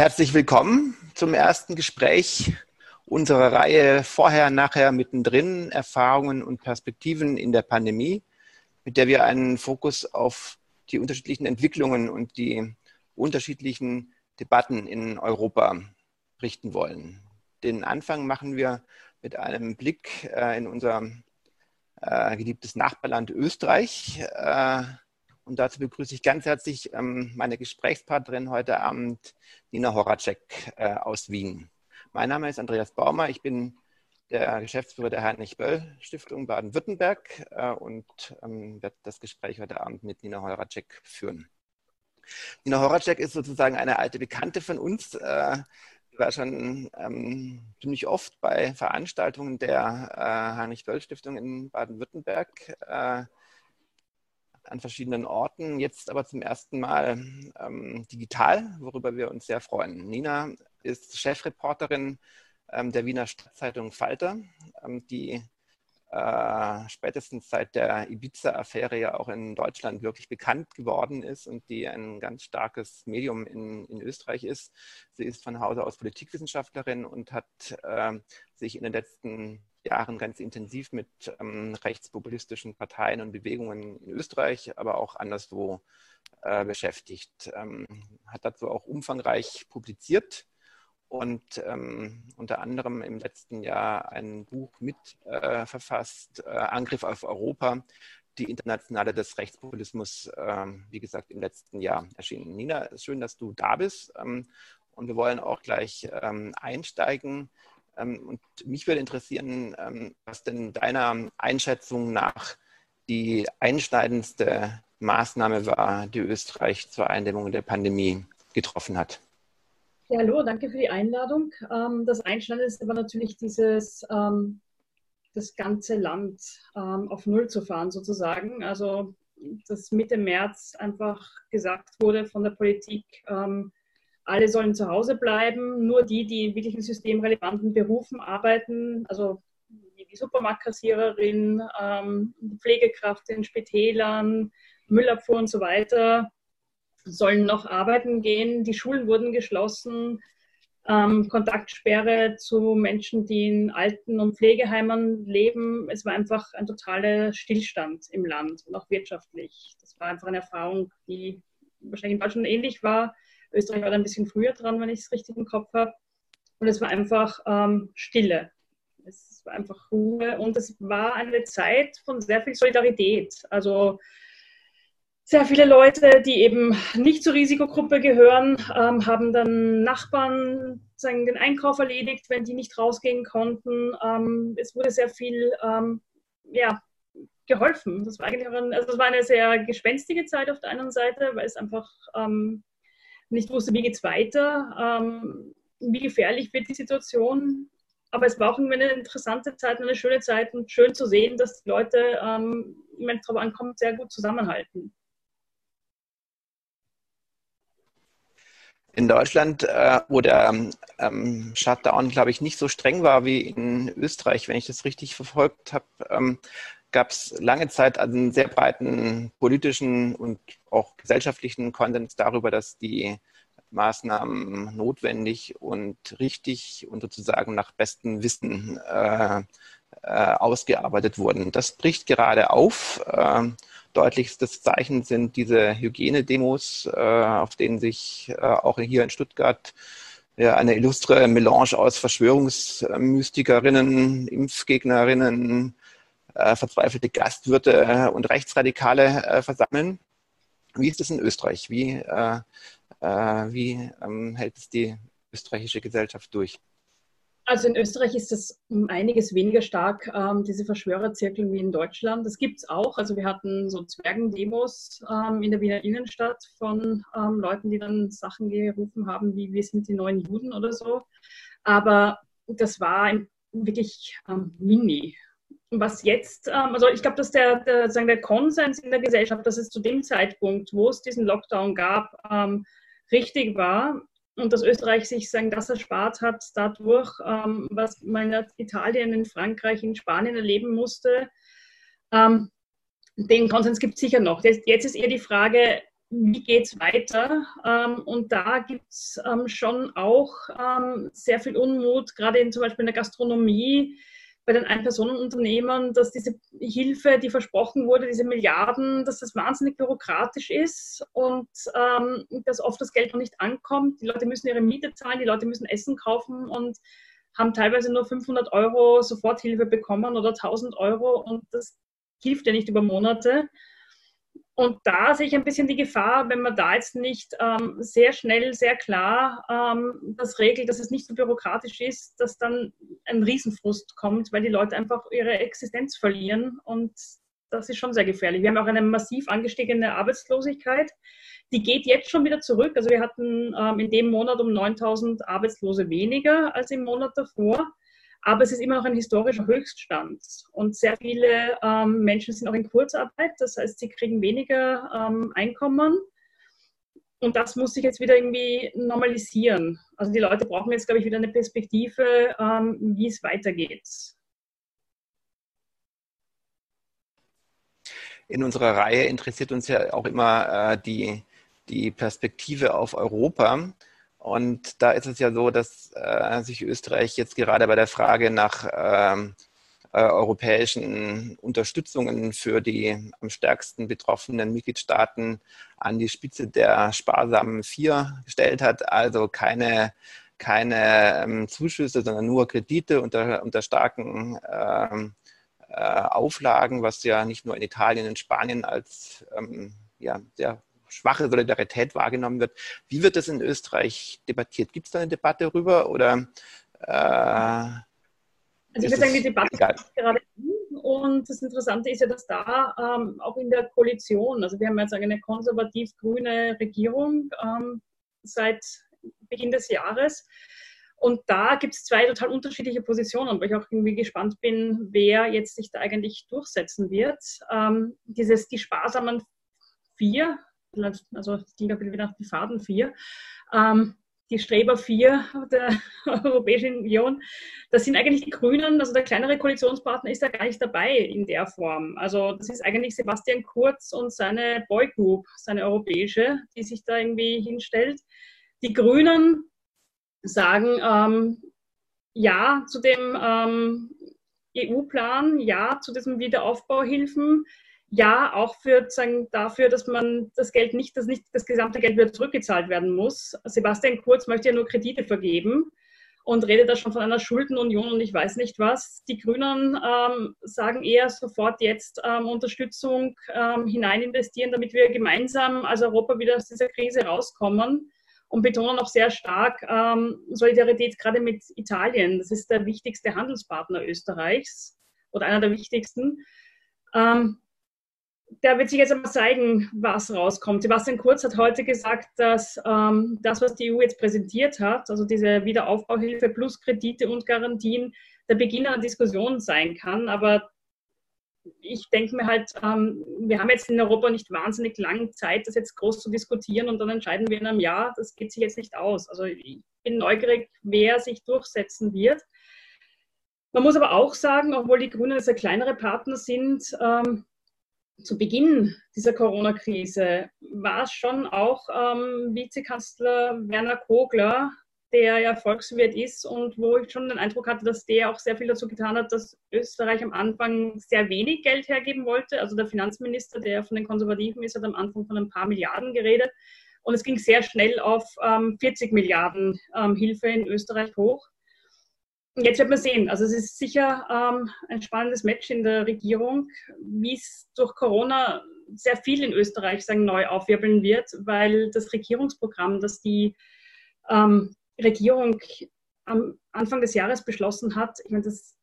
Herzlich willkommen zum ersten Gespräch unserer Reihe Vorher, Nachher, Mittendrin, Erfahrungen und Perspektiven in der Pandemie, mit der wir einen Fokus auf die unterschiedlichen Entwicklungen und die unterschiedlichen Debatten in Europa richten wollen. Den Anfang machen wir mit einem Blick äh, in unser äh, geliebtes Nachbarland Österreich. Und dazu begrüße ich ganz herzlich ähm, meine Gesprächspartnerin heute Abend, Nina Horacek äh, aus Wien. Mein Name ist Andreas Baumer. Ich bin der Geschäftsführer der Heinrich-Böll-Stiftung Baden-Württemberg äh, und ähm, werde das Gespräch heute Abend mit Nina Horacek führen. Nina Horacek ist sozusagen eine alte Bekannte von uns. Äh, war schon ähm, ziemlich oft bei Veranstaltungen der äh, Heinrich-Böll-Stiftung in Baden-Württemberg äh, an verschiedenen Orten, jetzt aber zum ersten Mal ähm, digital, worüber wir uns sehr freuen. Nina ist Chefreporterin ähm, der Wiener Stadtzeitung Falter, ähm, die äh, spätestens seit der Ibiza-Affäre ja auch in Deutschland wirklich bekannt geworden ist und die ein ganz starkes Medium in, in Österreich ist. Sie ist von Hause aus Politikwissenschaftlerin und hat äh, sich in den letzten Jahren ganz intensiv mit ähm, rechtspopulistischen Parteien und Bewegungen in Österreich, aber auch anderswo äh, beschäftigt. Ähm, hat dazu auch umfangreich publiziert und ähm, unter anderem im letzten Jahr ein Buch mit äh, verfasst, äh, Angriff auf Europa, die Internationale des Rechtspopulismus, äh, wie gesagt, im letzten Jahr erschienen. Nina, schön, dass du da bist ähm, und wir wollen auch gleich ähm, einsteigen. Ähm, und mich würde interessieren, ähm, was denn deiner Einschätzung nach die einschneidendste Maßnahme war, die Österreich zur Eindämmung der Pandemie getroffen hat. Ja, hallo, danke für die Einladung. Ähm, das Einschneidendste war natürlich dieses, das ganze Land auf Null zu fahren sozusagen. Also, dass Mitte März einfach gesagt wurde von der Politik, alle sollen zu Hause bleiben, nur die, die in wirklich in systemrelevanten Berufen arbeiten, also die Supermarktkassiererin, die Pflegekraft in Spitälern, Müllabfuhr und so weiter, sollen noch arbeiten gehen. Die Schulen wurden geschlossen. Ähm, Kontaktsperre zu Menschen, die in Alten- und Pflegeheimen leben. Es war einfach ein totaler Stillstand im Land und auch wirtschaftlich. Das war einfach eine Erfahrung, die wahrscheinlich in Deutschland ähnlich war. Österreich war da ein bisschen früher dran, wenn ich es richtig im Kopf habe. Und es war einfach ähm, Stille. Es war einfach Ruhe und es war eine Zeit von sehr viel Solidarität. Also sehr viele Leute, die eben nicht zur Risikogruppe gehören, ähm, haben dann Nachbarn sagen, den Einkauf erledigt, wenn die nicht rausgehen konnten. Ähm, es wurde sehr viel ähm, ja, geholfen. Das war eigentlich ein, also das war eine sehr gespenstige Zeit auf der einen Seite, weil es einfach ähm, nicht wusste, wie geht es weiter, ähm, wie gefährlich wird die Situation. Aber es war auch eine interessante Zeit, eine schöne Zeit und schön zu sehen, dass die Leute, ähm, wenn es darauf ankommt, sehr gut zusammenhalten. In Deutschland, äh, wo der ähm, Shutdown, glaube ich, nicht so streng war wie in Österreich, wenn ich das richtig verfolgt habe, ähm, gab es lange Zeit einen sehr breiten politischen und auch gesellschaftlichen Konsens darüber, dass die Maßnahmen notwendig und richtig und sozusagen nach bestem Wissen äh, äh, ausgearbeitet wurden. Das bricht gerade auf. Äh, deutlichstes Zeichen sind diese Hygienedemos, äh, auf denen sich äh, auch hier in Stuttgart ja, eine illustre Melange aus Verschwörungsmystikerinnen, Impfgegnerinnen, äh, verzweifelte Gastwirte und Rechtsradikale versammeln. Wie ist es in Österreich? Wie, wie ähm, hält es die österreichische Gesellschaft durch? Also in Österreich ist das einiges weniger stark, ähm, diese Verschwörerzirkel wie in Deutschland. Das gibt es auch. Also wir hatten so Zwergendemos ähm, in der Wiener Innenstadt von ähm, Leuten, die dann Sachen gerufen haben, wie wir sind die neuen Juden oder so. Aber das war wirklich ähm, mini. Was jetzt, ähm, also ich glaube, dass der, der, sagen, der Konsens in der Gesellschaft, dass es zu dem Zeitpunkt, wo es diesen Lockdown gab, ähm, richtig war, und dass Österreich sich sagen, das erspart hat dadurch, ähm, was man in Italien, in Frankreich, in Spanien erleben musste. Den Konsens gibt es sicher noch. Jetzt, ist eher die Frage, wie geht es weiter? Und da gibt es schon auch sehr viel Unmut, gerade in, zum Beispiel in der Gastronomie, bei den Ein-Personen-Unternehmen, dass diese Hilfe, die versprochen wurde, diese Milliarden, dass das wahnsinnig bürokratisch ist und ähm, dass oft das Geld noch nicht ankommt. Die Leute müssen ihre Miete zahlen, die Leute müssen Essen kaufen und haben teilweise nur 500 Euro Soforthilfe bekommen oder 1000 Euro und das hilft ja nicht über Monate. Und da sehe ich ein bisschen die Gefahr, wenn man da jetzt nicht ähm, sehr schnell, sehr klar ähm, das regelt, dass es nicht so bürokratisch ist, dass dann ein Riesenfrust kommt, weil die Leute einfach ihre Existenz verlieren. Und das ist schon sehr gefährlich. Wir haben auch eine massiv angestiegene Arbeitslosigkeit. Die geht jetzt schon wieder zurück. Also wir hatten ähm, in dem Monat um 9000 Arbeitslose weniger als im Monat davor aber es ist immer noch ein historischer Höchststand. Und sehr viele ähm, Menschen sind auch in Kurzarbeit, das heißt, sie kriegen weniger ähm, Einkommen. Und das muss sich jetzt wieder irgendwie normalisieren. Also die Leute brauchen jetzt, glaube ich, wieder eine Perspektive, ähm, wie es weitergeht. In unserer Reihe interessiert uns ja auch immer äh, die, die Perspektive auf Europa. Und da ist es ja so, dass äh, sich Österreich jetzt gerade bei der Frage nach ähm, äh, europäischen Unterstützungen für die am stärksten betroffenen Mitgliedstaaten an die Spitze der sparsamen Vier gestellt hat. Also keine, keine ähm, Zuschüsse, sondern nur Kredite unter, unter starken ähm, äh, Auflagen, was ja nicht nur in Italien und Spanien als ähm, ja, sehr schwache Solidarität wahrgenommen wird. Wie wird das in Österreich debattiert? Gibt es da eine Debatte darüber oder? Äh, also ich würde sagen, die Debatte ist gerade und das Interessante ist ja, dass da ähm, auch in der Koalition, also wir haben jetzt eine konservativ-grüne Regierung ähm, seit Beginn des Jahres. Und da gibt es zwei total unterschiedliche Positionen, wo ich auch irgendwie gespannt bin, wer jetzt sich da eigentlich durchsetzen wird. Ähm, dieses, die sparsamen vier, also es ging auch wieder nach die Faden 4, ähm, die Streber 4 der Europäischen Union, das sind eigentlich die Grünen, also der kleinere Koalitionspartner ist da gar nicht dabei in der Form. Also das ist eigentlich Sebastian Kurz und seine Boygroup, seine europäische, die sich da irgendwie hinstellt. Die Grünen sagen ähm, ja zu dem ähm, EU-Plan, ja zu diesen Wiederaufbauhilfen, ja auch für, sagen, dafür, dass man das Geld nicht, dass nicht das gesamte Geld wieder zurückgezahlt werden muss. Sebastian Kurz möchte ja nur Kredite vergeben und redet da schon von einer Schuldenunion und ich weiß nicht was. Die Grünen ähm, sagen eher sofort jetzt ähm, Unterstützung ähm, hinein investieren, damit wir gemeinsam als Europa wieder aus dieser Krise rauskommen und betonen auch sehr stark ähm, Solidarität gerade mit Italien. Das ist der wichtigste Handelspartner Österreichs oder einer der wichtigsten. Ähm, da wird sich jetzt einmal zeigen, was rauskommt. Sebastian Kurz hat heute gesagt, dass ähm, das, was die EU jetzt präsentiert hat, also diese Wiederaufbauhilfe plus Kredite und Garantien, der Beginn einer Diskussion sein kann. Aber ich denke mir halt, ähm, wir haben jetzt in Europa nicht wahnsinnig lange Zeit, das jetzt groß zu diskutieren und dann entscheiden wir in einem Jahr, das geht sich jetzt nicht aus. Also ich bin neugierig, wer sich durchsetzen wird. Man muss aber auch sagen, obwohl die Grünen jetzt ein kleinere Partner sind, ähm, zu Beginn dieser Corona-Krise war es schon auch ähm, Vizekanzler Werner Kogler, der ja Volkswirt ist und wo ich schon den Eindruck hatte, dass der auch sehr viel dazu getan hat, dass Österreich am Anfang sehr wenig Geld hergeben wollte. Also der Finanzminister, der von den Konservativen ist, hat am Anfang von ein paar Milliarden geredet. Und es ging sehr schnell auf ähm, 40 Milliarden ähm, Hilfe in Österreich hoch. Jetzt wird man sehen. Also es ist sicher ähm, ein spannendes Match in der Regierung, wie es durch Corona sehr viel in Österreich sagen, neu aufwirbeln wird, weil das Regierungsprogramm, das die ähm, Regierung am Anfang des Jahres beschlossen hat, ich meine, das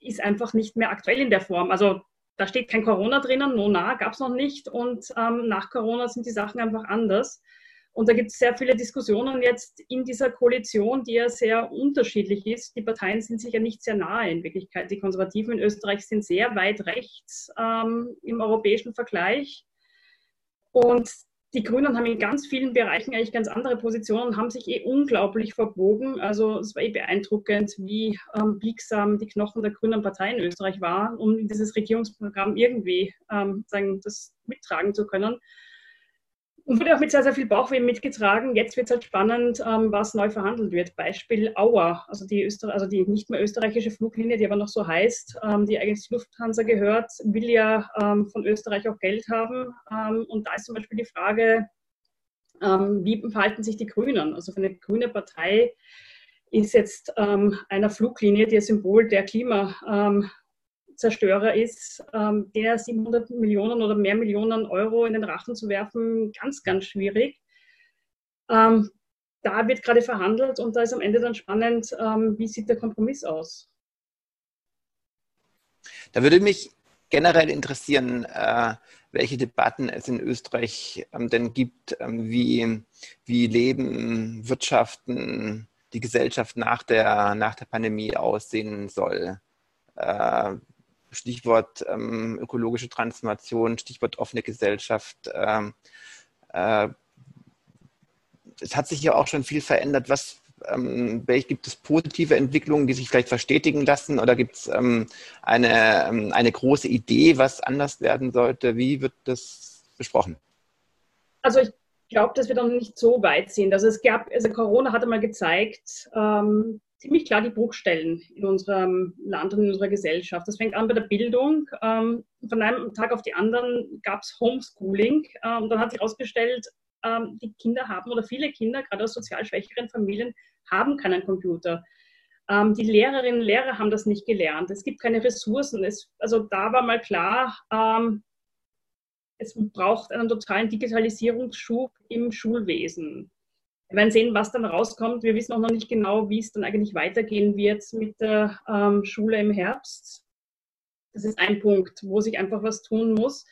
ist einfach nicht mehr aktuell in der Form. Also da steht kein Corona drinnen, no, na, gab es noch nicht. Und ähm, nach Corona sind die Sachen einfach anders. Und da gibt es sehr viele Diskussionen jetzt in dieser Koalition, die ja sehr unterschiedlich ist. Die Parteien sind sich ja nicht sehr nahe in Wirklichkeit. Die Konservativen in Österreich sind sehr weit rechts ähm, im europäischen Vergleich. Und die Grünen haben in ganz vielen Bereichen eigentlich ganz andere Positionen haben sich eh unglaublich verbogen. Also es war eh beeindruckend, wie ähm, biegsam die Knochen der Grünen Partei in Österreich waren, um dieses Regierungsprogramm irgendwie ähm, sagen, das mittragen zu können und wurde auch mit sehr, sehr viel Bauchweh mitgetragen. Jetzt wird es halt spannend, ähm, was neu verhandelt wird. Beispiel Auer, also die, Öster also die nicht mehr österreichische Fluglinie, die aber noch so heißt, ähm, die eigentlich Lufthansa gehört, will ja ähm, von Österreich auch Geld haben. Ähm, und da ist zum Beispiel die Frage, ähm, wie verhalten sich die Grünen? Also für eine grüne Partei ist jetzt ähm, einer Fluglinie, die ein Symbol der Klima Zerstörer ist, ähm, der 700 Millionen oder mehr Millionen Euro in den Rachen zu werfen, ganz, ganz schwierig. Ähm, da wird gerade verhandelt und da ist am Ende dann spannend, ähm, wie sieht der Kompromiss aus. Da würde mich generell interessieren, äh, welche Debatten es in Österreich ähm, denn gibt, ähm, wie, wie Leben, Wirtschaften, die Gesellschaft nach der, nach der Pandemie aussehen soll. Äh, Stichwort ähm, ökologische Transformation, Stichwort offene Gesellschaft. Ähm, äh, es hat sich ja auch schon viel verändert. Was, ähm, welche, gibt es positive Entwicklungen, die sich vielleicht verstetigen lassen? Oder gibt es ähm, eine, ähm, eine große Idee, was anders werden sollte? Wie wird das besprochen? Also ich glaube, dass wir dann nicht so weit sind. Also es gab, also Corona hat einmal gezeigt, ähm, ziemlich klar die Bruchstellen in unserem Land und in unserer Gesellschaft. Das fängt an bei der Bildung. Ähm, von einem Tag auf den anderen gab es Homeschooling. Ähm, dann hat sich herausgestellt, ähm, die Kinder haben oder viele Kinder, gerade aus sozial schwächeren Familien, haben keinen Computer. Ähm, die Lehrerinnen und Lehrer haben das nicht gelernt. Es gibt keine Ressourcen. Es, also da war mal klar, ähm, es braucht einen totalen Digitalisierungsschub im Schulwesen. Wir werden sehen, was dann rauskommt. Wir wissen auch noch nicht genau, wie es dann eigentlich weitergehen wird mit der ähm, Schule im Herbst. Das ist ein Punkt, wo sich einfach was tun muss.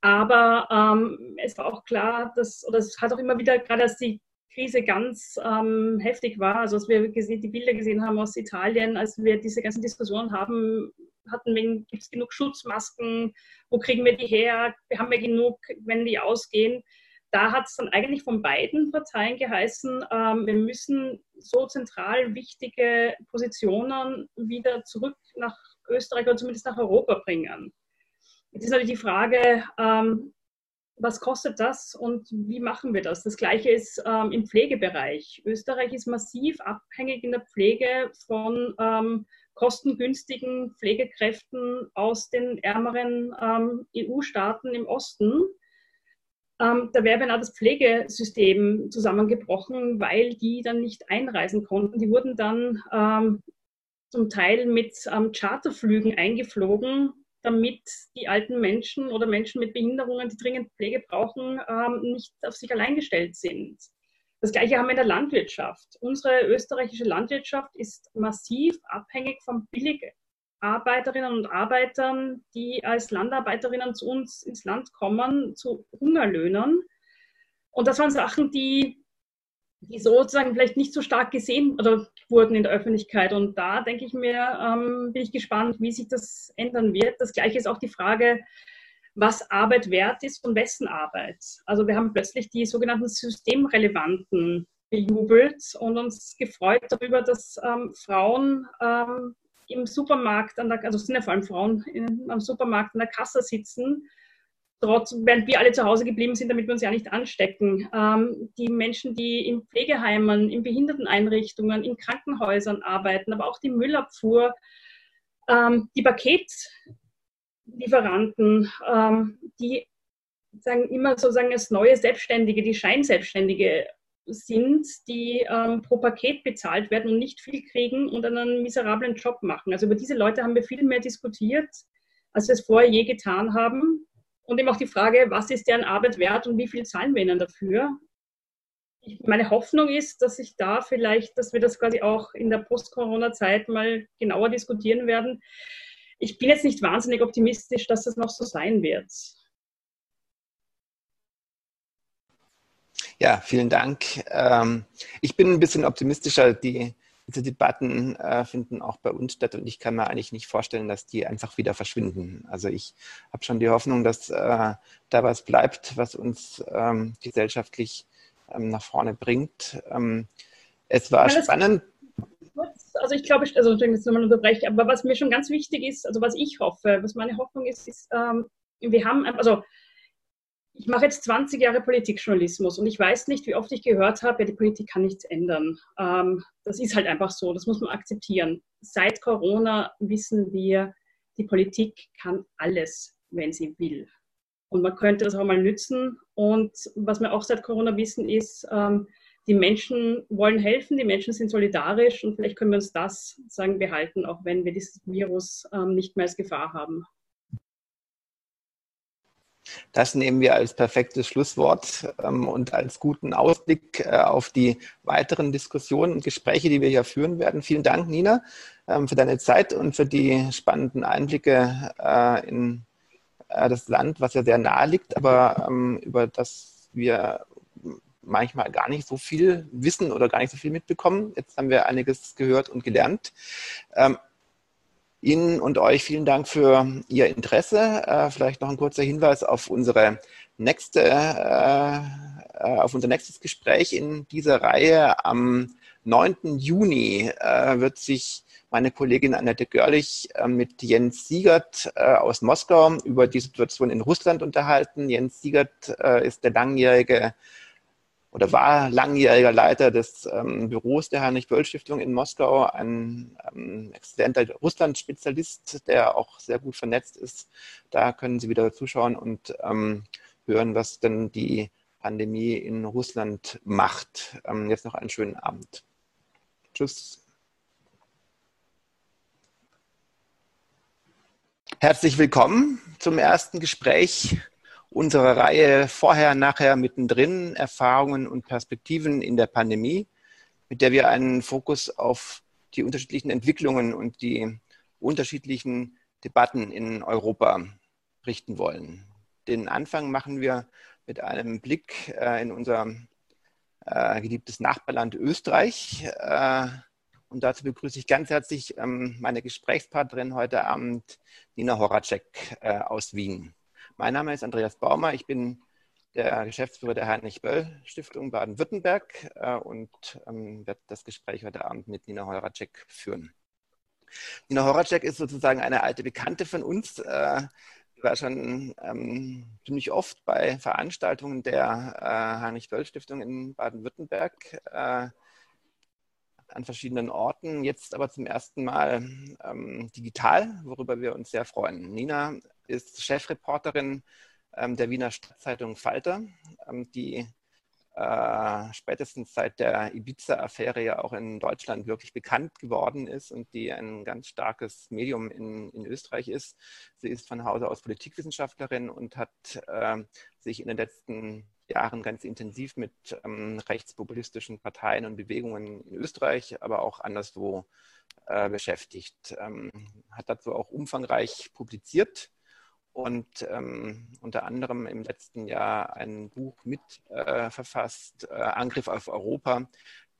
Aber ähm, es war auch klar, dass, oder es hat auch immer wieder, gerade als die Krise ganz ähm, heftig war, also als wir gesehen, die Bilder gesehen haben aus Italien, als wir diese ganzen Diskussionen haben, hatten, gibt es genug Schutzmasken, wo kriegen wir die her, haben wir genug, wenn die ausgehen da hat es dann eigentlich von beiden Parteien geheißen, ähm, wir müssen so zentral wichtige Positionen wieder zurück nach Österreich oder zumindest nach Europa bringen. Jetzt ist natürlich die Frage, ähm, was kostet das und wie machen wir das? Das Gleiche ist ähm, im Pflegebereich. Österreich ist massiv abhängig in der Pflege von ähm, kostengünstigen Pflegekräften aus den ärmeren ähm, EU-Staaten im Osten. Ähm, da wäre beinahe das Pflegesystem zusammengebrochen, weil die dann nicht einreisen konnten. Die wurden dann ähm, zum Teil mit ähm, Charterflügen eingeflogen, damit die alten Menschen oder Menschen mit Behinderungen, die dringend Pflege brauchen, ähm, nicht auf sich allein gestellt sind. Das Gleiche haben wir in der Landwirtschaft. Unsere österreichische Landwirtschaft ist massiv abhängig vom billig Arbeiterinnen und Arbeitern, die als Landarbeiterinnen zu uns ins Land kommen, zu Hungerlöhnern. Und das waren Sachen, die, die sozusagen vielleicht nicht so stark gesehen oder wurden in der Öffentlichkeit. Und da denke ich mir, ähm, bin ich gespannt, wie sich das ändern wird. Das Gleiche ist auch die Frage, was Arbeit wert ist und wessen Arbeit. Also wir haben plötzlich die sogenannten Systemrelevanten bejubelt und uns gefreut darüber, dass ähm, Frauen ähm, im Supermarkt, an der, also es sind ja vor allem Frauen in, am Supermarkt an der Kasse sitzen, trotz, während wir alle zu Hause geblieben sind, damit wir uns ja nicht anstecken. Ähm, die Menschen, die in Pflegeheimen, in Behinderteneinrichtungen, in Krankenhäusern arbeiten, aber auch die Müllabfuhr, ähm, die Paketlieferanten, ähm, die sagen immer sozusagen als neue Selbstständige, die Scheinselbstständige sind, die ähm, pro Paket bezahlt werden und nicht viel kriegen und einen miserablen Job machen. Also über diese Leute haben wir viel mehr diskutiert, als wir es vorher je getan haben. Und eben auch die Frage, was ist deren Arbeit wert und wie viel zahlen wir ihnen dafür? meine Hoffnung ist, dass sich da vielleicht, dass wir das quasi auch in der Post-Corona-Zeit mal genauer diskutieren werden. Ich bin jetzt nicht wahnsinnig optimistisch, dass das noch so sein wird. Ja, vielen Dank. Ähm, ich bin ein bisschen optimistischer. Die, diese Debatten äh, finden auch bei uns statt und ich kann mir eigentlich nicht vorstellen, dass die einfach wieder verschwinden. Also ich habe schon die Hoffnung, dass äh, da was bleibt, was uns ähm, gesellschaftlich ähm, nach vorne bringt. es war spannend. Also ich glaube, also ich jetzt nochmal unterbreche, aber was mir schon ganz wichtig ist, also was ich hoffe, was meine Hoffnung ist, ist, wir haben, also ich mache jetzt 20 Jahre Politikjournalismus und ich weiß nicht, wie oft ich gehört habe, ja, die Politik kann nichts ändern. Ähm, das ist halt einfach so, das muss man akzeptieren. Seit Corona wissen wir, die Politik kann alles, wenn sie will. Und man könnte das auch mal nützen. Und was wir auch seit Corona wissen, ist, ähm, die Menschen wollen helfen, die Menschen sind solidarisch und vielleicht können wir uns das sagen behalten, auch wenn wir dieses Virus ähm, nicht mehr als Gefahr haben. Das nehmen wir als perfektes Schlusswort ähm, und als guten Ausblick äh, auf die weiteren Diskussionen und Gespräche, die wir hier führen werden. Vielen Dank, Nina, ähm, für deine Zeit und für die spannenden Einblicke äh, in äh, das Land, was ja sehr nahe liegt, aber ähm, über das wir manchmal gar nicht so viel wissen oder gar nicht so viel mitbekommen. Jetzt haben wir einiges gehört und gelernt. Ihnen und euch vielen Dank für Ihr Interesse. Äh, vielleicht noch ein kurzer Hinweis auf unsere nächste, äh, äh auf unser nächstes Gespräch in dieser Reihe. Am 9. Juni wird sich meine Kollegin Annette Görlich mit Jens Siegert aus Moskau über die Situation in Russland unterhalten. Jens Siegert ist der langjährige oder war langjähriger Leiter des ähm, Büros der Heinrich-Böll-Stiftung in Moskau, ein ähm, exzellenter Russland-Spezialist, der auch sehr gut vernetzt ist. Da können Sie wieder zuschauen und ähm, hören, was denn die Pandemie in Russland macht. Ähm, jetzt noch einen schönen Abend. Tschüss. Herzlich willkommen zum ersten Gespräch unsere Reihe vorher, nachher, mittendrin, Erfahrungen und Perspektiven in der Pandemie, mit der wir einen Fokus auf die unterschiedlichen Entwicklungen und die unterschiedlichen Debatten in Europa richten wollen. Den Anfang machen wir mit einem Blick äh, in unser äh, geliebtes Nachbarland Österreich. Äh, und dazu begrüße ich ganz herzlich ähm, meine Gesprächspartnerin heute Abend, Nina Horacek aus Wien. Mein Name ist Andreas Baumer. Ich bin der Geschäftsführer der Heinrich-Böll-Stiftung Baden-Württemberg äh, und ähm, werde das Gespräch heute Abend mit Nina Horacek führen. Nina Horacek ist sozusagen eine alte Bekannte von uns. Äh, war schon ähm, ziemlich oft bei Veranstaltungen der äh, Heinrich-Böll-Stiftung in Baden-Württemberg an verschiedenen Orten, jetzt aber zum ersten Mal ähm, digital, worüber wir uns sehr freuen. Nina ist Chefreporterin ähm, der Wiener Stadtzeitung Falter, ähm, die äh, spätestens seit der Ibiza-Affäre ja auch in Deutschland wirklich bekannt geworden ist und die ein ganz starkes Medium in, in Österreich ist. Sie ist von Hause aus Politikwissenschaftlerin und hat äh, sich in den letzten Jahren ganz intensiv mit ähm, rechtspopulistischen Parteien und Bewegungen in Österreich, aber auch anderswo äh, beschäftigt. Ähm, hat dazu auch umfangreich publiziert und ähm, unter anderem im letzten Jahr ein Buch mit äh, verfasst, äh, Angriff auf Europa,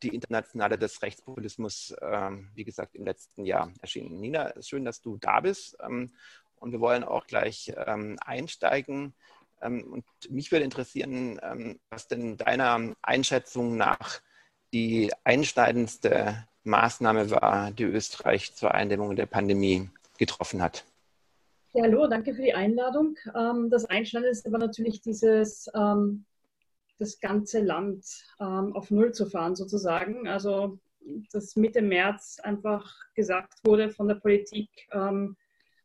die Internationale des Rechtspopulismus, äh, wie gesagt, im letzten Jahr erschienen. Nina, schön, dass du da bist ähm, und wir wollen auch gleich ähm, einsteigen. Ähm, und mich würde interessieren, ähm, was denn deiner Einschätzung nach die einschneidendste Maßnahme war, die Österreich zur Eindämmung der Pandemie getroffen hat. Ja, hallo, danke für die Einladung. Ähm, das Einschneiden ist aber natürlich dieses, ähm, das ganze Land ähm, auf Null zu fahren sozusagen. Also, dass Mitte März einfach gesagt wurde von der Politik,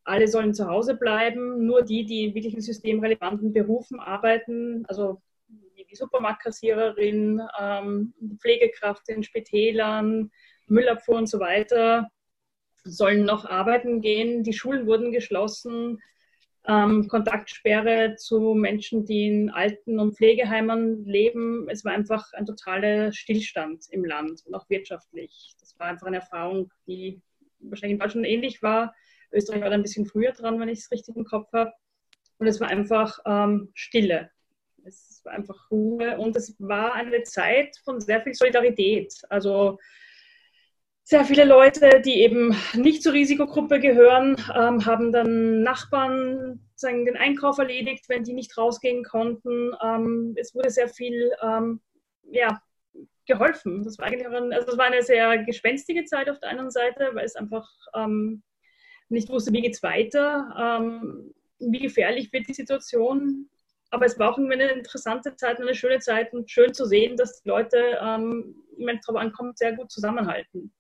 alle sollen zu Hause bleiben, nur die, die in wirklich in systemrelevanten Berufen arbeiten, also die Supermarktkassiererin, Pflegekraft in Spitälern, Müllabfuhr und so weiter, sollen noch arbeiten gehen. Die Schulen wurden geschlossen. Ähm, Kontaktsperre zu Menschen, die in Alten- und Pflegeheimen leben. Es war einfach ein totaler Stillstand im Land und auch wirtschaftlich. Das war einfach eine Erfahrung, die wahrscheinlich in Deutschland ähnlich war. Österreich war da ein bisschen früher dran, wenn ich es richtig im Kopf habe. Und es war einfach ähm, Stille. Es war einfach Ruhe und es war eine Zeit von sehr viel Solidarität. Also sehr viele Leute, die eben nicht zur Risikogruppe gehören, ähm, haben dann Nachbarn sagen, den Einkauf erledigt, wenn die nicht rausgehen konnten. Ähm, es wurde sehr viel ähm, ja, geholfen. Das war eigentlich ein, also es war eine sehr gespenstige Zeit auf der einen Seite, weil es einfach ähm, nicht wusste, wie geht es weiter, ähm, wie gefährlich wird die Situation. aber es war auch eine interessante Zeit, eine schöne Zeit und schön zu sehen, dass die Leute, ähm, wenn es darauf ankommt, sehr gut zusammenhalten.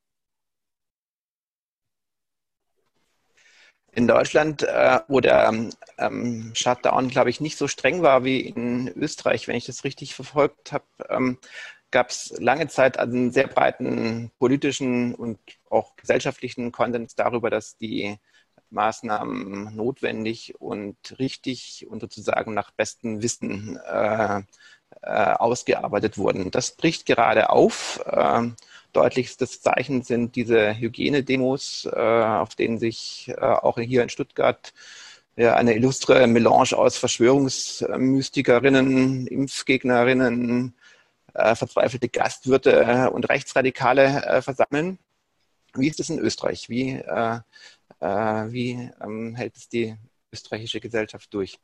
In Deutschland, äh, wo der ähm, Shutdown, glaube ich, nicht so streng war wie in Österreich, wenn ich das richtig verfolgt habe, ähm, gab es lange Zeit einen sehr breiten politischen und auch gesellschaftlichen Konsens darüber, dass die Maßnahmen notwendig und richtig und sozusagen nach bestem Wissen äh, äh, ausgearbeitet wurden. Das bricht gerade auf. Äh, deutlichstes Zeichen sind diese Hygienedemos, äh, auf denen sich äh, auch hier in Stuttgart eine illustre Melange aus Verschwörungsmystikerinnen, Impfgegnerinnen, äh, verzweifelte Gastwirte und Rechtsradikale versammeln. Wie ist es in Österreich? Wie wie ähm, hält es die österreichische Gesellschaft durch?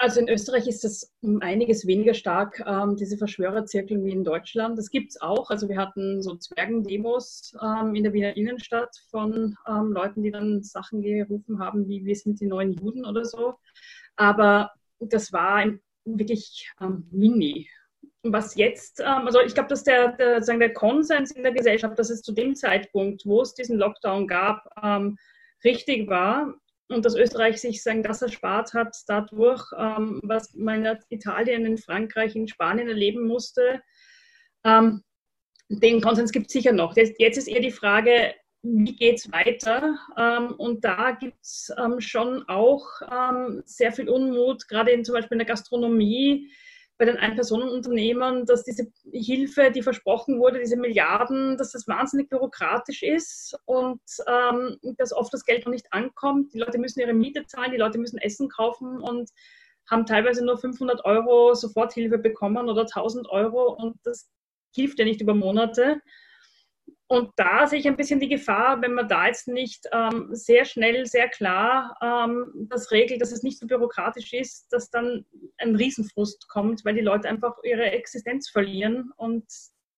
Also in Österreich ist das um einiges weniger stark, ähm, diese Verschwörerzirkel wie in Deutschland. Das gibt es auch. Also wir hatten so Zwergendemos ähm, in der Wiener Innenstadt von ähm, Leuten, die dann Sachen gerufen haben, wie wir sind die neuen Juden oder so. Aber das war wirklich ähm, mini. Was jetzt, ähm, also ich glaube, dass der, der, sagen, der Konsens in der Gesellschaft, dass es zu dem Zeitpunkt, wo es diesen Lockdown gab, ähm, richtig war und dass Österreich sich sagen, das erspart hat dadurch, ähm, was man in Italien, in Frankreich, in Spanien erleben musste. Ähm, den Konsens gibt es sicher noch. Jetzt ist eher die Frage, wie geht es weiter? Ähm, und da gibt es ähm, schon auch ähm, sehr viel Unmut, gerade in, zum Beispiel in der Gastronomie bei den Ein-Personen-Unternehmen, dass diese Hilfe, die versprochen wurde, diese Milliarden, dass das wahnsinnig bürokratisch ist und ähm, dass oft das Geld noch nicht ankommt. Die Leute müssen ihre Miete zahlen, die Leute müssen Essen kaufen und haben teilweise nur 500 Euro Soforthilfe bekommen oder 1000 Euro und das hilft ja nicht über Monate. Und da sehe ich ein bisschen die Gefahr, wenn man da jetzt nicht ähm, sehr schnell, sehr klar ähm, das regelt, dass es nicht so bürokratisch ist, dass dann ein Riesenfrust kommt, weil die Leute einfach ihre Existenz verlieren. Und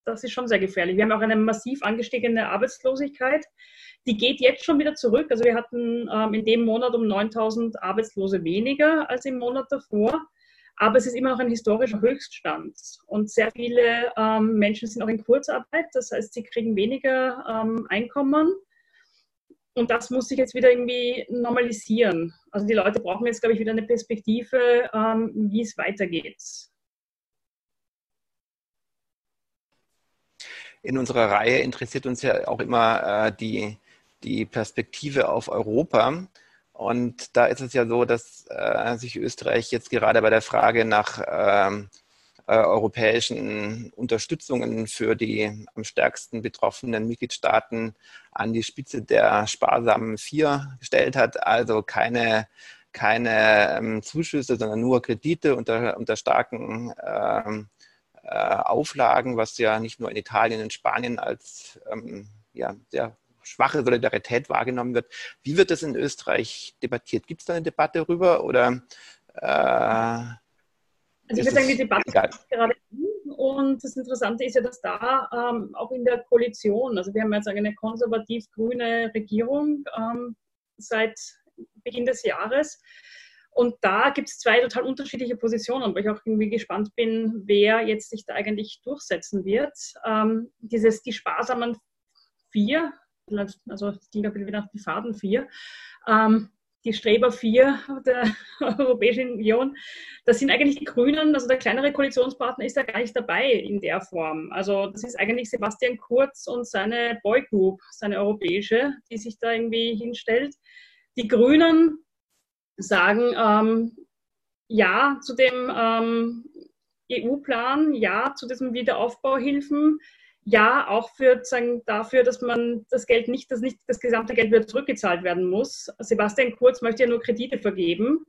das ist schon sehr gefährlich. Wir haben auch eine massiv angestiegene Arbeitslosigkeit. Die geht jetzt schon wieder zurück. Also wir hatten ähm, in dem Monat um 9000 Arbeitslose weniger als im Monat davor. Aber es ist immer noch ein historischer Höchststand. Und sehr viele ähm, Menschen sind auch in Kurzarbeit. Das heißt, sie kriegen weniger ähm, Einkommen. Und das muss sich jetzt wieder irgendwie normalisieren. Also die Leute brauchen jetzt, glaube ich, wieder eine Perspektive, ähm, wie es weitergeht. In unserer Reihe interessiert uns ja auch immer äh, die, die Perspektive auf Europa. Und da ist es ja so, dass äh, sich Österreich jetzt gerade bei der Frage nach ähm, äh, europäischen Unterstützungen für die am stärksten betroffenen Mitgliedstaaten an die Spitze der sparsamen Vier gestellt hat. Also keine, keine ähm, Zuschüsse, sondern nur Kredite unter, unter starken ähm, äh, Auflagen, was ja nicht nur in Italien und Spanien als ähm, ja, sehr schwache Solidarität wahrgenommen wird. Wie wird das in Österreich debattiert? Gibt es da eine Debatte darüber oder? Äh, also ich würde sagen, die Debatte ist gerade und das Interessante ist ja, dass da ähm, auch in der Koalition, also wir haben jetzt eine konservativ-grüne Regierung ähm, seit Beginn des Jahres. Und da gibt es zwei total unterschiedliche Positionen, wo ich auch irgendwie gespannt bin, wer jetzt sich da eigentlich durchsetzen wird. Ähm, dieses, die sparsamen vier, also es ging wieder nach die Faden 4, ähm, die Streber 4 der Europäischen Union, das sind eigentlich die Grünen, also der kleinere Koalitionspartner ist ja gar nicht dabei in der Form. Also das ist eigentlich Sebastian Kurz und seine Boy Group, seine europäische, die sich da irgendwie hinstellt. Die Grünen sagen ähm, ja zu dem ähm, EU-Plan, ja zu diesen Wiederaufbauhilfen, ja, auch für, sagen, dafür, dass man das Geld nicht, dass nicht das gesamte Geld wieder zurückgezahlt werden muss. Sebastian Kurz möchte ja nur Kredite vergeben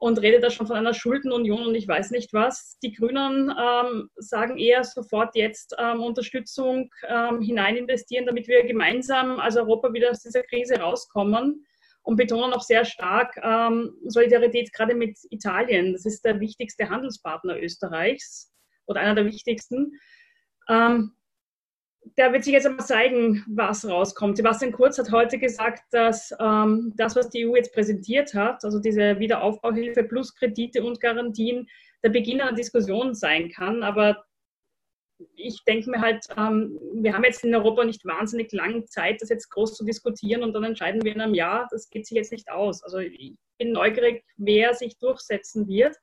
und redet da schon von einer Schuldenunion und ich weiß nicht was. Die Grünen ähm, sagen eher sofort jetzt ähm, Unterstützung ähm, hinein investieren, damit wir gemeinsam als Europa wieder aus dieser Krise rauskommen und betonen auch sehr stark ähm, Solidarität gerade mit Italien. Das ist der wichtigste Handelspartner Österreichs oder einer der wichtigsten. Ähm, da wird sich jetzt einmal zeigen, was rauskommt. Sebastian Kurz hat heute gesagt, dass ähm, das, was die EU jetzt präsentiert hat, also diese Wiederaufbauhilfe plus Kredite und Garantien, der Beginn einer Diskussion sein kann. Aber ich denke mir halt, ähm, wir haben jetzt in Europa nicht wahnsinnig lange Zeit, das jetzt groß zu diskutieren und dann entscheiden wir in einem Jahr, das geht sich jetzt nicht aus. Also ich bin neugierig, wer sich durchsetzen wird.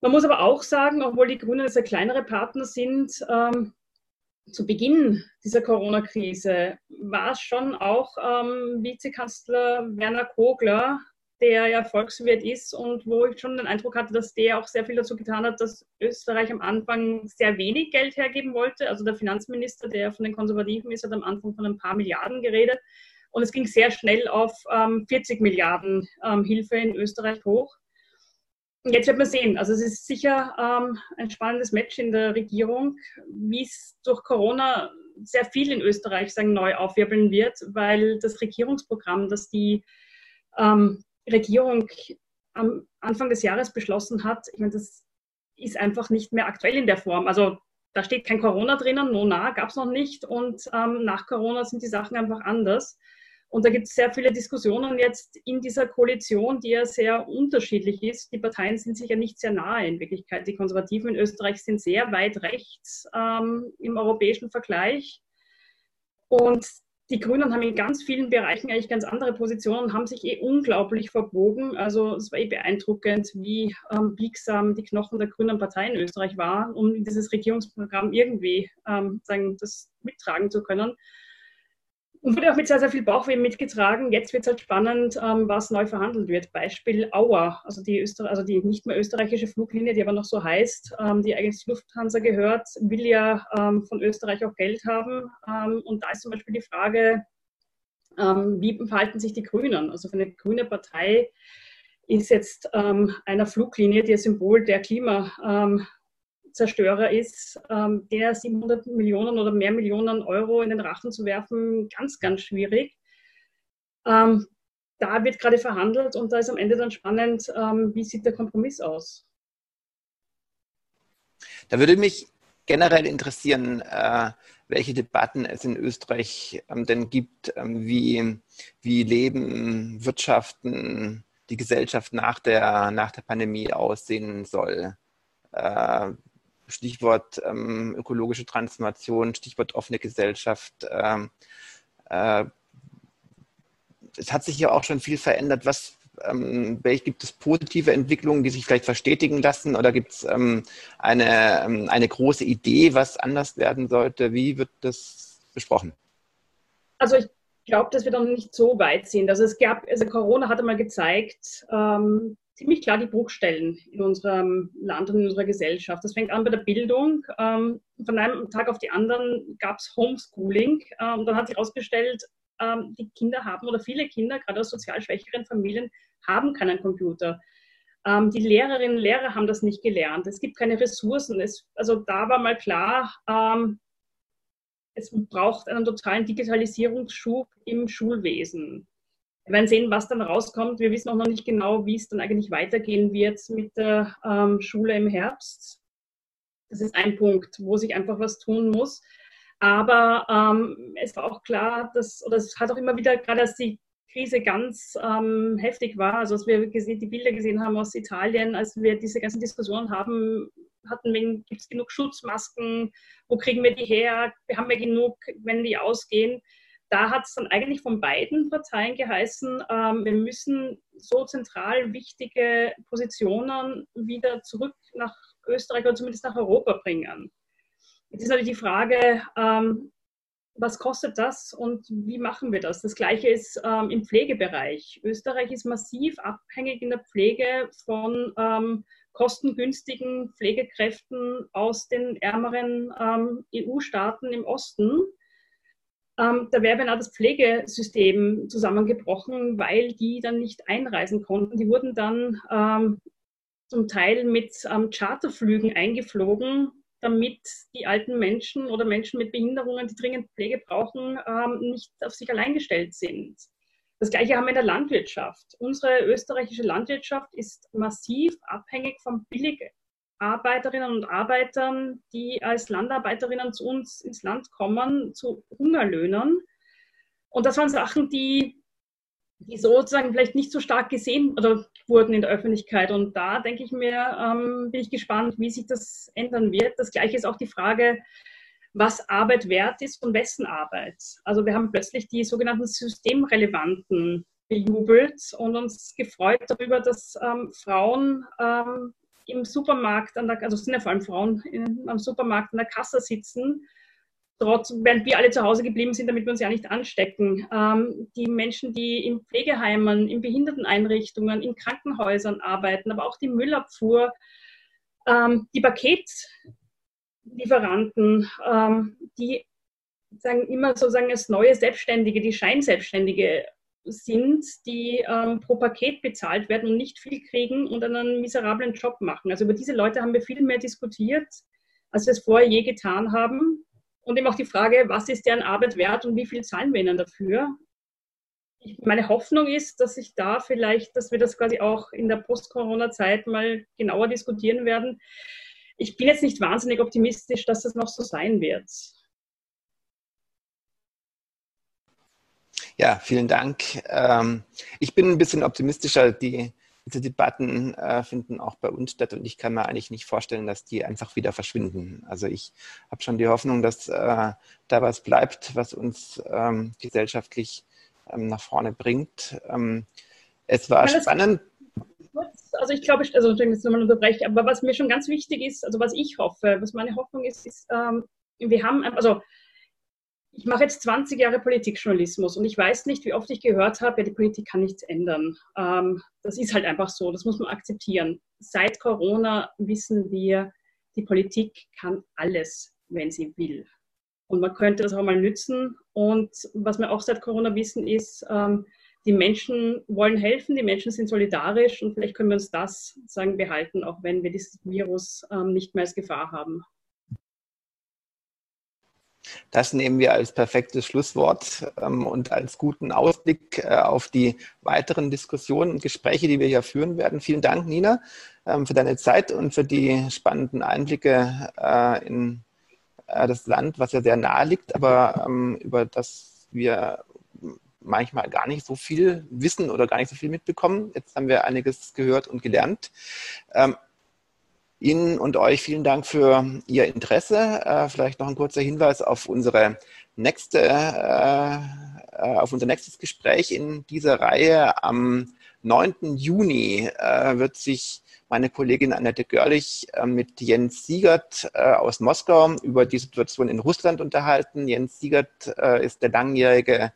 Man muss aber auch sagen, obwohl die Grünen jetzt ein kleinere Partner sind, ähm, zu Beginn dieser Corona-Krise war es schon auch ähm, Vizekanzler Werner Kogler, der ja Volkswirt ist und wo ich schon den Eindruck hatte, dass der auch sehr viel dazu getan hat, dass Österreich am Anfang sehr wenig Geld hergeben wollte. Also der Finanzminister, der von den Konservativen ist, hat am Anfang von ein paar Milliarden geredet. Und es ging sehr schnell auf ähm, 40 Milliarden ähm, Hilfe in Österreich hoch. Jetzt wird man sehen. Also es ist sicher ähm, ein spannendes Match in der Regierung, wie es durch Corona sehr viel in Österreich sagen, neu aufwirbeln wird, weil das Regierungsprogramm, das die ähm, Regierung am Anfang des Jahres beschlossen hat, ich meine, das ist einfach nicht mehr aktuell in der Form. Also da steht kein Corona drinnen, no, na, gab es noch nicht. Und ähm, nach Corona sind die Sachen einfach anders. Und da gibt es sehr viele Diskussionen jetzt in dieser Koalition, die ja sehr unterschiedlich ist. Die Parteien sind sich ja nicht sehr nahe in Wirklichkeit. Die Konservativen in Österreich sind sehr weit rechts ähm, im europäischen Vergleich. Und die Grünen haben in ganz vielen Bereichen eigentlich ganz andere Positionen, haben sich eh unglaublich verbogen. Also es war eh beeindruckend, wie ähm, biegsam die Knochen der Grünen Partei in Österreich waren, um dieses Regierungsprogramm irgendwie ähm, sagen, das mittragen zu können. Und wurde auch mit sehr, sehr viel Bauchweh mitgetragen. Jetzt wird es halt spannend, ähm, was neu verhandelt wird. Beispiel Auer, also die, Öster also die nicht mehr österreichische Fluglinie, die aber noch so heißt, ähm, die eigentlich zu Lufthansa gehört, will ja ähm, von Österreich auch Geld haben. Ähm, und da ist zum Beispiel die Frage, ähm, wie verhalten sich die Grünen? Also für eine grüne Partei ist jetzt ähm, einer Fluglinie, die ein Symbol der Klima Zerstörer ist, ähm, der 700 Millionen oder mehr Millionen Euro in den Rachen zu werfen, ganz, ganz schwierig. Ähm, da wird gerade verhandelt und da ist am Ende dann spannend, ähm, wie sieht der Kompromiss aus. Da würde mich generell interessieren, äh, welche Debatten es in Österreich ähm, denn gibt, ähm, wie, wie Leben, Wirtschaften, die Gesellschaft nach der, nach der Pandemie aussehen soll. Äh, Stichwort ähm, ökologische Transformation, Stichwort offene Gesellschaft. Ähm, äh, es hat sich ja auch schon viel verändert. Was, ähm, gibt es positive Entwicklungen, die sich vielleicht verstetigen lassen? Oder gibt es ähm, eine, ähm, eine große Idee, was anders werden sollte? Wie wird das besprochen? Also ich glaube, dass wir dann nicht so weit sind. Also es gab, also Corona hatte mal gezeigt, ähm, ziemlich klar die Bruchstellen in unserem Land und in unserer Gesellschaft. Das fängt an bei der Bildung. Ähm, von einem Tag auf den anderen gab es Homeschooling. Ähm, und dann hat sich herausgestellt, ähm, die Kinder haben oder viele Kinder, gerade aus sozial schwächeren Familien, haben keinen Computer. Ähm, die Lehrerinnen und Lehrer haben das nicht gelernt. Es gibt keine Ressourcen. Es, also da war mal klar, ähm, es braucht einen totalen Digitalisierungsschub im Schulwesen. Wir werden sehen, was dann rauskommt. Wir wissen auch noch nicht genau, wie es dann eigentlich weitergehen wird mit der ähm, Schule im Herbst. Das ist ein Punkt, wo sich einfach was tun muss. Aber ähm, es war auch klar, dass, oder es hat auch immer wieder, gerade als die Krise ganz ähm, heftig war, also als wir gesehen, die Bilder gesehen haben aus Italien, als wir diese ganzen Diskussionen haben, hatten, gibt es genug Schutzmasken, wo kriegen wir die her, wir haben ja genug, wenn die ausgehen da hat es dann eigentlich von beiden Parteien geheißen, ähm, wir müssen so zentral wichtige Positionen wieder zurück nach Österreich oder zumindest nach Europa bringen. Jetzt ist natürlich die Frage, ähm, was kostet das und wie machen wir das? Das Gleiche ist ähm, im Pflegebereich. Österreich ist massiv abhängig in der Pflege von ähm, kostengünstigen Pflegekräften aus den ärmeren ähm, EU-Staaten im Osten. Ähm, da wäre beinahe das Pflegesystem zusammengebrochen, weil die dann nicht einreisen konnten. Die wurden dann ähm, zum Teil mit ähm, Charterflügen eingeflogen, damit die alten Menschen oder Menschen mit Behinderungen, die dringend Pflege brauchen, ähm, nicht auf sich allein gestellt sind. Das Gleiche haben wir in der Landwirtschaft. Unsere österreichische Landwirtschaft ist massiv abhängig vom Billig, Arbeiterinnen und Arbeitern, die als Landarbeiterinnen zu uns ins Land kommen, zu Hungerlöhnern. Und das waren Sachen, die, die sozusagen vielleicht nicht so stark gesehen oder wurden in der Öffentlichkeit. Und da denke ich mir, ähm, bin ich gespannt, wie sich das ändern wird. Das Gleiche ist auch die Frage, was Arbeit wert ist und wessen Arbeit. Also wir haben plötzlich die sogenannten systemrelevanten bejubelt und uns gefreut darüber, dass ähm, Frauen ähm, im Supermarkt, an der, also sind ja vor allem Frauen in, am Supermarkt an der Kasse sitzen, trotz, während wir alle zu Hause geblieben sind, damit wir uns ja nicht anstecken. Ähm, die Menschen, die in Pflegeheimen, in Behinderteneinrichtungen, in Krankenhäusern arbeiten, aber auch die Müllabfuhr, ähm, die Paket Lieferanten, ähm, die sagen immer sozusagen als neue Selbstständige, die Scheinselbstständige sind, die ähm, pro Paket bezahlt werden und nicht viel kriegen und einen miserablen Job machen. Also über diese Leute haben wir viel mehr diskutiert, als wir es vorher je getan haben. Und eben auch die Frage, was ist deren Arbeit wert und wie viel zahlen wir ihnen dafür? Ich, meine Hoffnung ist, dass sich da vielleicht, dass wir das quasi auch in der Post-Corona-Zeit mal genauer diskutieren werden, ich bin jetzt nicht wahnsinnig optimistisch, dass das noch so sein wird. Ja, vielen Dank. Ähm, ich bin ein bisschen optimistischer. Die, diese Debatten äh, finden auch bei uns statt und ich kann mir eigentlich nicht vorstellen, dass die einfach wieder verschwinden. Also ich habe schon die Hoffnung, dass äh, da was bleibt, was uns ähm, gesellschaftlich ähm, nach vorne bringt. es war spannend also ich glaube, also Entschuldigung, dass ich unterbreche, aber was mir schon ganz wichtig ist, also was ich hoffe, was meine Hoffnung ist, ist, ähm, wir haben, also ich mache jetzt 20 Jahre Politikjournalismus und ich weiß nicht, wie oft ich gehört habe, ja, die Politik kann nichts ändern. Ähm, das ist halt einfach so, das muss man akzeptieren. Seit Corona wissen wir, die Politik kann alles, wenn sie will. Und man könnte das auch mal nützen. Und was wir auch seit Corona wissen, ist, ähm, die Menschen wollen helfen, die Menschen sind solidarisch und vielleicht können wir uns das sagen behalten, auch wenn wir dieses Virus ähm, nicht mehr als Gefahr haben. Das nehmen wir als perfektes Schlusswort ähm, und als guten Ausblick äh, auf die weiteren Diskussionen und Gespräche, die wir hier führen werden. Vielen Dank, Nina, ähm, für deine Zeit und für die spannenden Einblicke äh, in äh, das Land, was ja sehr nahe liegt, aber ähm, über das wir manchmal gar nicht so viel wissen oder gar nicht so viel mitbekommen. Jetzt haben wir einiges gehört und gelernt. Ihnen und euch vielen Dank für Ihr Interesse. Äh, vielleicht noch ein kurzer Hinweis auf unsere nächste, äh, äh auf unser nächstes Gespräch in dieser Reihe. Am 9. Juni wird sich meine Kollegin Annette Görlich mit Jens Siegert aus Moskau über die Situation in Russland unterhalten. Jens Siegert ist der langjährige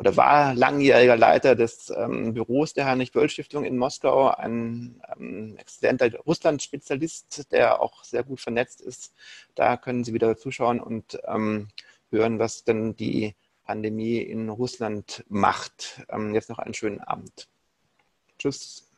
oder war langjähriger Leiter des ähm, Büros der Heinrich-Böll-Stiftung in Moskau, ein ähm, exzellenter Russland-Spezialist, der auch sehr gut vernetzt ist. Da können Sie wieder zuschauen und ähm, hören, was denn die Pandemie in Russland macht. Ähm, jetzt noch einen schönen Abend. Tschüss.